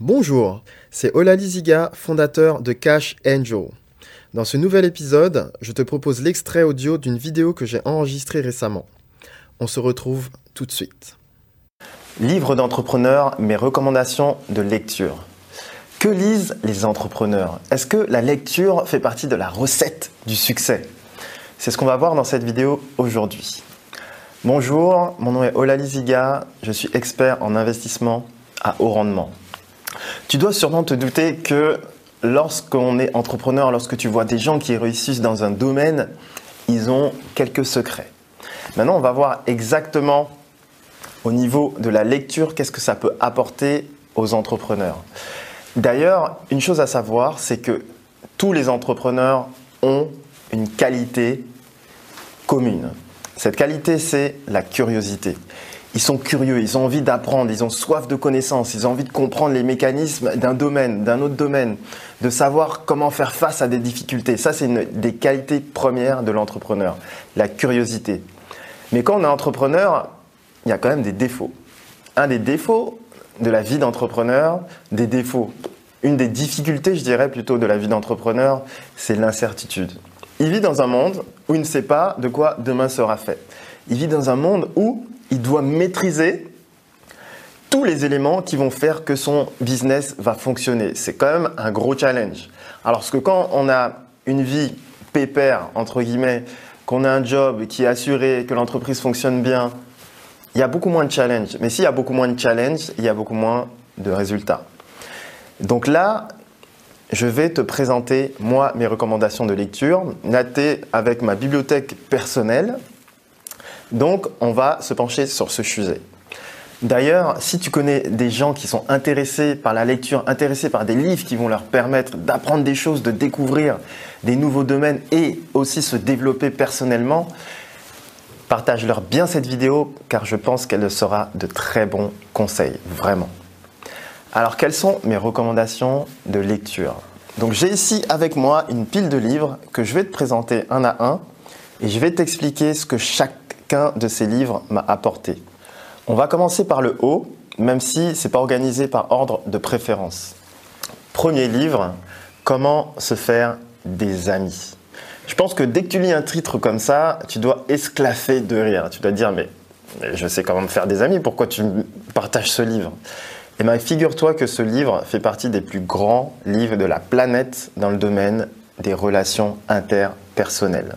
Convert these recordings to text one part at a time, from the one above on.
Bonjour, c'est Olali Ziga, fondateur de Cash Angel. Dans ce nouvel épisode, je te propose l'extrait audio d'une vidéo que j'ai enregistrée récemment. On se retrouve tout de suite. Livre d'entrepreneur, mes recommandations de lecture. Que lisent les entrepreneurs? Est-ce que la lecture fait partie de la recette du succès? C'est ce qu'on va voir dans cette vidéo aujourd'hui. Bonjour, mon nom est Olali Ziga, je suis expert en investissement à haut rendement. Tu dois sûrement te douter que lorsqu'on est entrepreneur, lorsque tu vois des gens qui réussissent dans un domaine, ils ont quelques secrets. Maintenant, on va voir exactement au niveau de la lecture qu'est-ce que ça peut apporter aux entrepreneurs. D'ailleurs, une chose à savoir, c'est que tous les entrepreneurs ont une qualité commune. Cette qualité, c'est la curiosité ils sont curieux, ils ont envie d'apprendre, ils ont soif de connaissances, ils ont envie de comprendre les mécanismes d'un domaine, d'un autre domaine, de savoir comment faire face à des difficultés. Ça, c'est une des qualités premières de l'entrepreneur, la curiosité. Mais quand on est entrepreneur, il y a quand même des défauts. Un des défauts de la vie d'entrepreneur, des défauts, une des difficultés, je dirais plutôt, de la vie d'entrepreneur, c'est l'incertitude. Il vit dans un monde où il ne sait pas de quoi demain sera fait. Il vit dans un monde où il doit maîtriser tous les éléments qui vont faire que son business va fonctionner. C'est quand même un gros challenge. Alors, que quand on a une vie pépère, entre guillemets, qu'on a un job qui est assuré, que l'entreprise fonctionne bien, il y a beaucoup moins de challenge. Mais s'il y a beaucoup moins de challenge, il y a beaucoup moins de résultats. Donc là, je vais te présenter, moi, mes recommandations de lecture, natées avec ma bibliothèque personnelle, donc, on va se pencher sur ce sujet. D'ailleurs, si tu connais des gens qui sont intéressés par la lecture, intéressés par des livres qui vont leur permettre d'apprendre des choses, de découvrir des nouveaux domaines et aussi se développer personnellement, partage-leur bien cette vidéo car je pense qu'elle sera de très bons conseils, vraiment. Alors, quelles sont mes recommandations de lecture? Donc, j'ai ici avec moi une pile de livres que je vais te présenter un à un et je vais t'expliquer ce que chaque qu'un de ces livres m'a apporté. On va commencer par le haut, même si ce n'est pas organisé par ordre de préférence. Premier livre, Comment se faire des amis. Je pense que dès que tu lis un titre comme ça, tu dois esclaffer de rire. Tu dois dire, mais, je sais comment me faire des amis, pourquoi tu partages ce livre? Eh bien, figure-toi que ce livre fait partie des plus grands livres de la planète dans le domaine des relations interpersonnelles.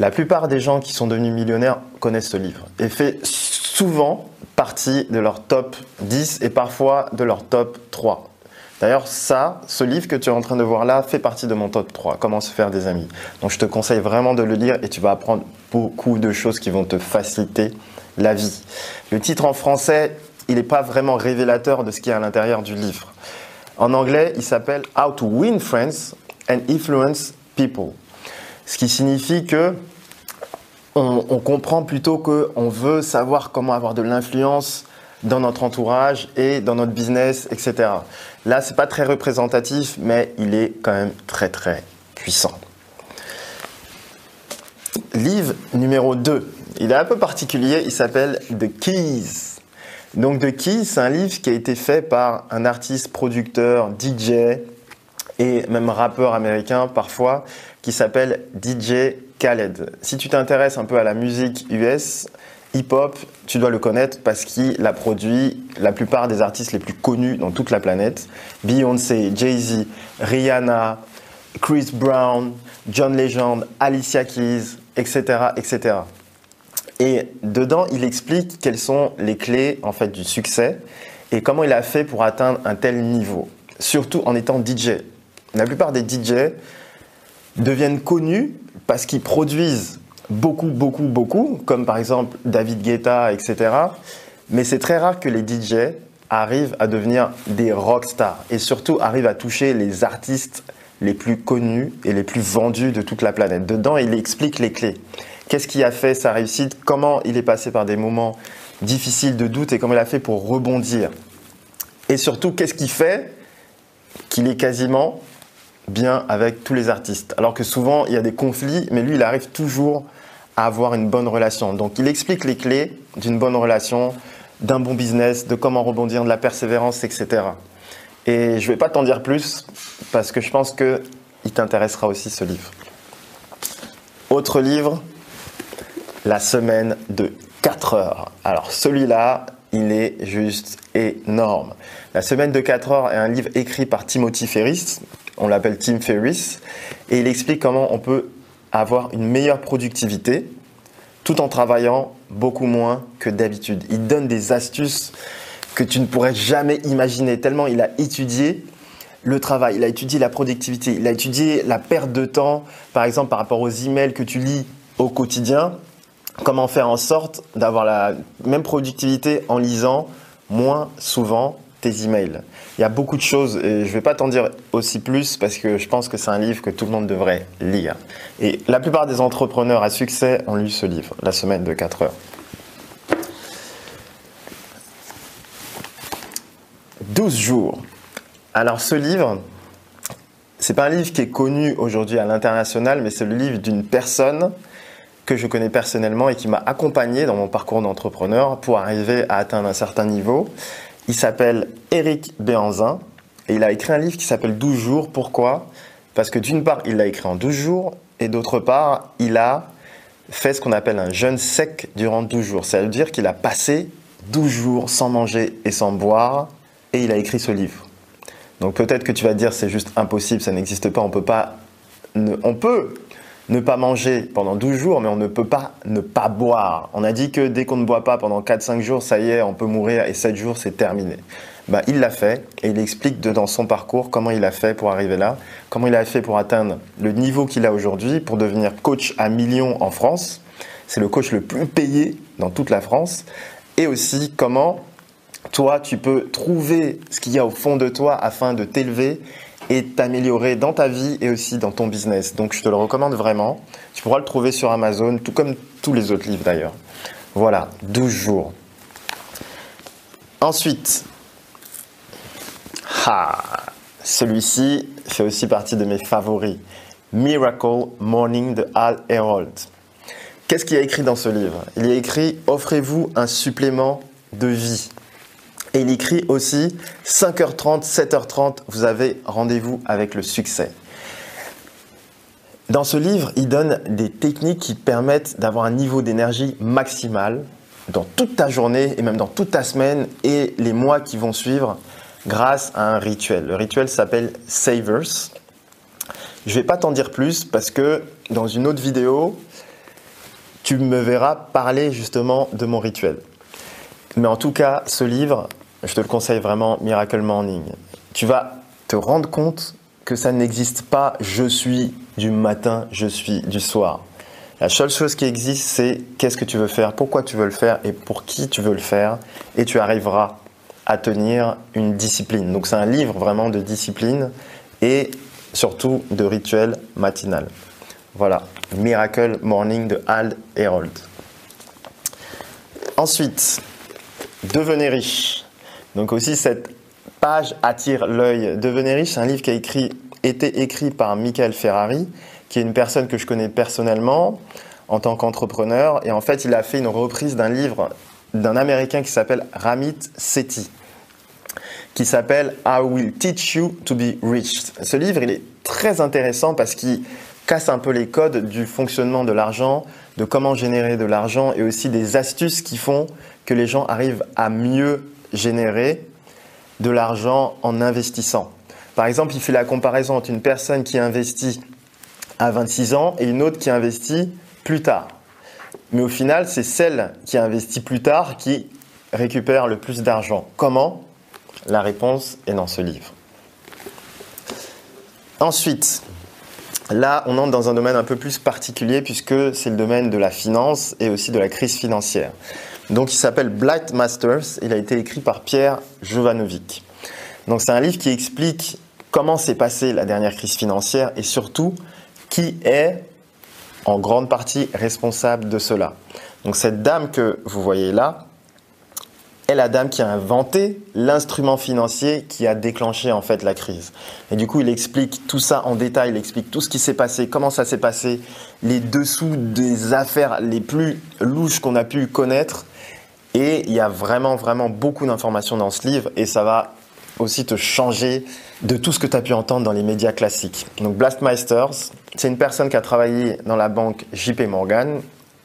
La plupart des gens qui sont devenus millionnaires connaissent ce livre et fait souvent partie de leur top 10 et parfois de leur top 3. D'ailleurs, ça, ce livre que tu es en train de voir là, fait partie de mon top 3, Comment se faire des amis. Donc je te conseille vraiment de le lire et tu vas apprendre beaucoup de choses qui vont te faciliter la vie. Le titre en français, il n'est pas vraiment révélateur de ce qu'il y a à l'intérieur du livre. En anglais, il s'appelle How to Win Friends and Influence People. Ce qui signifie que on, comprend plutôt qu'on veut savoir comment avoir de l'influence dans notre entourage et dans notre business, etc. Là, c'est pas très représentatif, mais il est quand même très très puissant. Livre numéro 2. Il est un peu particulier, il s'appelle The Keys. Donc The Keys, c'est un livre qui a été fait par un artiste, producteur, DJ et même rappeur américain parfois, qui s'appelle DJ Khaled. Si tu t'intéresses un peu à la musique US, hip-hop, tu dois le connaître parce qu'il a produit la plupart des artistes les plus connus dans toute la planète. Beyoncé, Jay-Z, Rihanna, Chris Brown, John Legend, Alicia Keys, etc., etc. Et dedans, il explique quelles sont les clés en fait du succès et comment il a fait pour atteindre un tel niveau, surtout en étant DJ. La plupart des DJ deviennent connus parce qu'ils produisent beaucoup, beaucoup, beaucoup, comme par exemple David Guetta, etc. Mais c'est très rare que les DJ arrivent à devenir des rockstars et surtout arrivent à toucher les artistes les plus connus et les plus vendus de toute la planète. Dedans, il explique les clés. Qu'est-ce qui a fait sa réussite? Comment il est passé par des moments difficiles de doute et comment il a fait pour rebondir? Et surtout, qu'est-ce qui fait qu'il est quasiment bien avec tous les artistes. Alors que souvent, il y a des conflits, mais lui, il arrive toujours à avoir une bonne relation. Donc, il explique les clés d'une bonne relation d'un bon business, de comment rebondir, de la persévérance, etc. Et je ne vais pas t'en dire plus parce que je pense qu'il t'intéressera aussi ce livre. Autre livre, La semaine de 4 heures. Alors celui-là, il est juste énorme. La semaine de 4 heures est un livre écrit par Timothy Ferris, on l'appelle Tim Ferris, et il explique comment on peut avoir une meilleure productivité tout en travaillant beaucoup moins que d'habitude. Il donne des astuces que tu ne pourrais jamais imaginer, tellement il a étudié le travail, il a étudié la productivité, il a étudié la perte de temps, par exemple par rapport aux emails que tu lis au quotidien, comment faire en sorte d'avoir la même productivité en lisant moins souvent tes emails. Il y a beaucoup de choses et je ne vais pas t'en dire aussi plus parce que je pense que c'est un livre que tout le monde devrait lire. Et la plupart des entrepreneurs à succès ont lu ce livre, La semaine de 4 heures. 12 jours. Alors ce livre, c'est pas un livre qui est connu aujourd'hui à l'international, mais c'est le livre d'une personne que je connais personnellement et qui m'a accompagné dans mon parcours d'entrepreneur pour arriver à atteindre un certain niveau. Il s'appelle Eric Béanzin et il a écrit un livre qui s'appelle 12 jours. Pourquoi? Parce que d'une part, il l'a écrit en 12 jours et d'autre part, il a fait ce qu'on appelle un jeûne sec durant 12 jours. Ça veut dire qu'il a passé 12 jours sans manger et sans boire et il a écrit ce livre. Donc peut-être que tu vas dire c'est juste impossible, ça n'existe pas, on peut pas on peut ne pas manger pendant 12 jours, mais on ne peut pas ne pas boire. On a dit que dès qu'on ne boit pas pendant 4-5 jours, ça y est, on peut mourir et 7 jours, c'est terminé. Bah, il l'a fait et il explique dans son parcours comment il a fait pour arriver là, comment il a fait pour atteindre le niveau qu'il a aujourd'hui, pour devenir coach à millions en France. C'est le coach le plus payé dans toute la France. Et aussi comment toi, tu peux trouver ce qu'il y a au fond de toi afin de t'élever et t'améliorer dans ta vie et aussi dans ton business. Donc je te le recommande vraiment. Tu pourras le trouver sur Amazon, tout comme tous les autres livres d'ailleurs. Voilà, 12 jours. Ensuite, celui-ci fait aussi partie de mes favoris. Miracle Morning de Al Herold. Qu'est-ce qu'il y a écrit dans ce livre? Il y a écrit Offrez-vous un supplément de vie. Et il écrit aussi 5h30, 7h30, vous avez rendez-vous avec le succès. Dans ce livre, il donne des techniques qui permettent d'avoir un niveau d'énergie maximal dans toute ta journée et même dans toute ta semaine et les mois qui vont suivre grâce à un rituel. Le rituel s'appelle Savers. Je ne vais pas t'en dire plus parce que dans une autre vidéo, tu me verras parler justement de mon rituel. Mais en tout cas, ce livre, je te le conseille vraiment, Miracle Morning. Tu vas te rendre compte que ça n'existe pas je suis du matin, je suis du soir. La seule chose qui existe, c'est qu'est-ce que tu veux faire, pourquoi tu veux le faire et pour qui tu veux le faire. Et tu arriveras à tenir une discipline. Donc c'est un livre vraiment de discipline et surtout de rituel matinal. Voilà, Miracle Morning de Al Herold. Ensuite, devenez riche. Donc aussi cette page attire l'œil. Devenez riche, un livre qui a écrit, été écrit par Michael Ferrari, qui est une personne que je connais personnellement en tant qu'entrepreneur. Et en fait, il a fait une reprise d'un livre d'un Américain qui s'appelle Ramit Sethi, qui s'appelle I Will Teach You to Be Rich? Ce livre, il est très intéressant parce qu'il casse un peu les codes du fonctionnement de l'argent, de comment générer de l'argent et aussi des astuces qui font que les gens arrivent à mieux générer de l'argent en investissant. Par exemple, il fait la comparaison entre une personne qui investit à 26 ans et une autre qui investit plus tard. Mais au final, c'est celle qui investit plus tard qui récupère le plus d'argent. Comment? La réponse est dans ce livre. Ensuite, là, on entre dans un domaine un peu plus particulier puisque c'est le domaine de la finance et aussi de la crise financière. Donc il s'appelle Blight Masters, il a été écrit par Pierre Jovanovic. Donc c'est un livre qui explique comment s'est passée la dernière crise financière et surtout qui est en grande partie responsable de cela. Donc cette dame que vous voyez là est la dame qui a inventé l'instrument financier qui a déclenché en fait la crise. Et du coup, il explique tout ça en détail, il explique tout ce qui s'est passé, comment ça s'est passé, les dessous des affaires les plus louches qu'on a pu connaître Et il y a vraiment, vraiment beaucoup d'informations dans ce livre et ça va aussi te changer de tout ce que tu as pu entendre dans les médias classiques. Donc Blastmeisters, c'est une personne qui a travaillé dans la banque JP Morgan,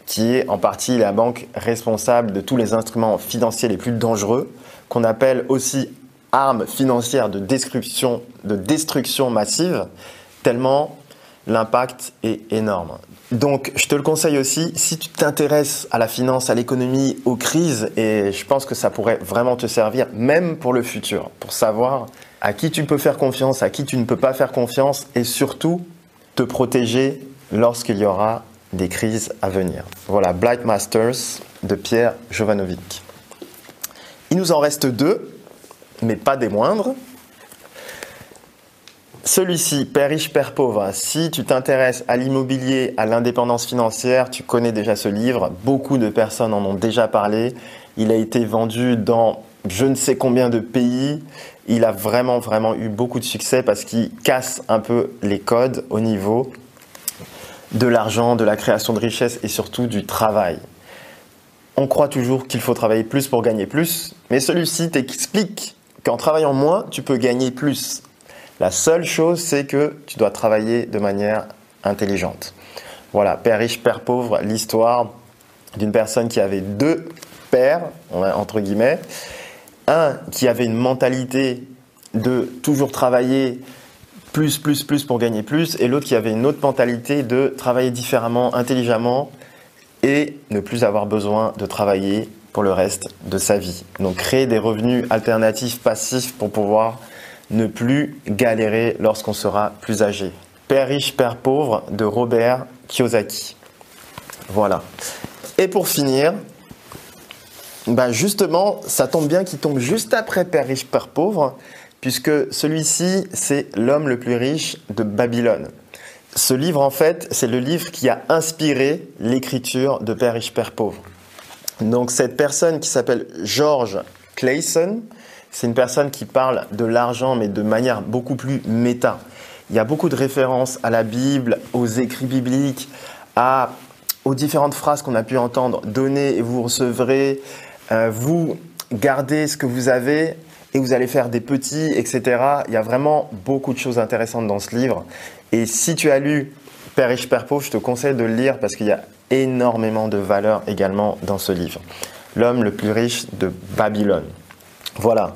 qui est en partie la banque responsable de tous les instruments financiers les plus dangereux, qu'on appelle aussi armes financières de destruction, de destruction massive, tellement l'impact est énorme. Donc, je te le conseille aussi, si tu t'intéresses à la finance, à l'économie, aux crises, et je pense que ça pourrait vraiment te servir, même pour le futur, pour savoir à qui tu peux faire confiance, à qui tu ne peux pas faire confiance, et surtout te protéger lorsqu'il y aura des crises à venir. Voilà, Blight Masters de Pierre Jovanovic. Il nous en reste deux, mais pas des moindres. Celui-ci, Père riche, Père pauvre, si tu t'intéresses à l'immobilier, à l'indépendance financière, tu connais déjà ce livre, beaucoup de personnes en ont déjà parlé, il a été vendu dans je ne sais combien de pays, il a vraiment vraiment eu beaucoup de succès parce qu'il casse un peu les codes au niveau de l'argent, de la création de richesse et surtout du travail. On croit toujours qu'il faut travailler plus pour gagner plus, mais celui-ci t'explique qu'en travaillant moins, tu peux gagner plus. La seule chose, c'est que tu dois travailler de manière intelligente. Voilà, père riche, père pauvre, l'histoire d'une personne qui avait deux pères, entre guillemets. Un qui avait une mentalité de toujours travailler plus, plus, plus pour gagner plus, et l'autre qui avait une autre mentalité de travailler différemment, intelligemment, et ne plus avoir besoin de travailler pour le reste de sa vie. Donc créer des revenus alternatifs passifs pour pouvoir ne plus galérer lorsqu'on sera plus âgé. Père riche, Père pauvre de Robert Kiyosaki. Voilà. Et pour finir, bah justement, ça tombe bien qu'il tombe juste après Père riche, Père pauvre, puisque celui-ci, c'est l'homme le plus riche de Babylone. Ce livre, en fait, c'est le livre qui a inspiré l'écriture de Père riche, Père pauvre. Donc cette personne qui s'appelle George Clayson, c'est une personne qui parle de l'argent, mais de manière beaucoup plus méta. Il y a beaucoup de références à la Bible, aux écrits bibliques, à, aux différentes phrases qu'on a pu entendre. Donnez et vous recevrez, euh, vous gardez ce que vous avez et vous allez faire des petits, etc. Il y a vraiment beaucoup de choses intéressantes dans ce livre. Et si tu as lu Père riche, Père pauvre, je te conseille de le lire parce qu'il y a énormément de valeur également dans ce livre. L'homme le plus riche de Babylone. Voilà.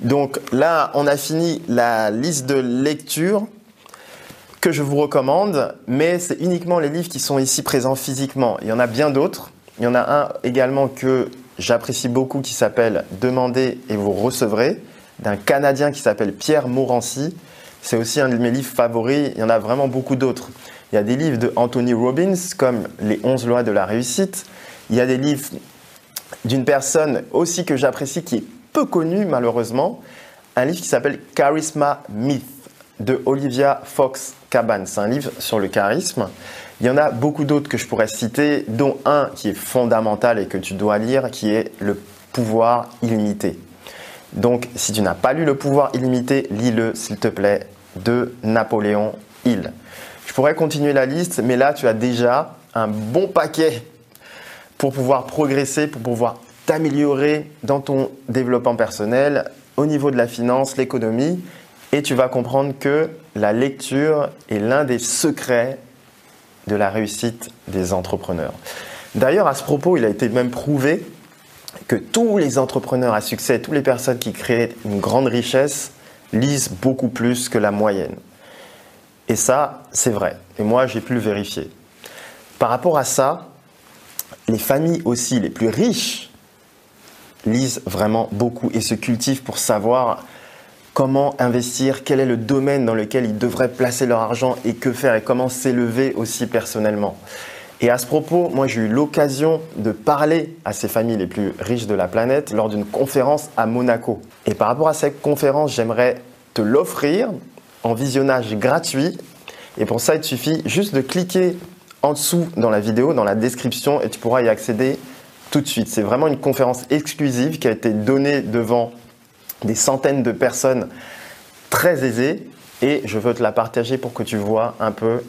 Donc là, on a fini la liste de lectures que je vous recommande, mais c'est uniquement les livres qui sont ici présents physiquement. Il y en a bien d'autres. Il y en a un également que j'apprécie beaucoup qui s'appelle Demandez et vous recevrez, d'un Canadien qui s'appelle Pierre Morancy. C'est aussi un de mes livres favoris. Il y en a vraiment beaucoup d'autres. Il y a des livres de Anthony Robbins comme Les 11 lois de la réussite. Il y a des livres d'une personne aussi que j'apprécie qui est peu connu malheureusement, un livre qui s'appelle Charisma Myth de Olivia Fox Caban. C'est un livre sur le charisme. Il y en a beaucoup d'autres que je pourrais citer, dont un qui est fondamental et que tu dois lire, qui est Le pouvoir illimité. Donc, si tu n'as pas lu Le pouvoir illimité, lis-le, s'il te plaît, de Napoléon Hill. Je pourrais continuer la liste, mais là, tu as déjà un bon paquet pour pouvoir progresser, pour pouvoir t'améliorer dans ton développement personnel, au niveau de la finance, l'économie, et tu vas comprendre que la lecture est l'un des secrets de la réussite des entrepreneurs. D'ailleurs, à ce propos, il a été même prouvé que tous les entrepreneurs à succès, toutes les personnes qui créent une grande richesse, lisent beaucoup plus que la moyenne. Et ça, c'est vrai. Et moi, j'ai pu le vérifier. Par rapport à ça, les familles aussi les plus riches lisent vraiment beaucoup et se cultivent pour savoir comment investir, quel est le domaine dans lequel ils devraient placer leur argent et que faire et comment s'élever aussi personnellement. Et à ce propos, moi j'ai eu l'occasion de parler à ces familles les plus riches de la planète lors d'une conférence à Monaco. Et par rapport à cette conférence, j'aimerais te l'offrir en visionnage gratuit. Et pour ça, il te suffit juste de cliquer en dessous dans la vidéo, dans la description, et tu pourras y accéder tout de suite. C'est vraiment une conférence exclusive qui a été donnée devant des centaines de personnes très aisées et je veux te la partager pour que tu vois un peu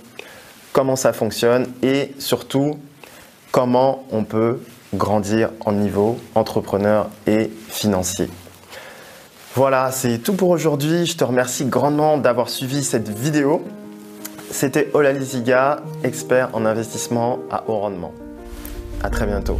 comment ça fonctionne et surtout comment on peut grandir en niveau entrepreneur et financier. Voilà, c'est tout pour aujourd'hui. Je te remercie grandement d'avoir suivi cette vidéo. C'était Olali Ziga, expert en investissement à haut rendement. À très bientôt.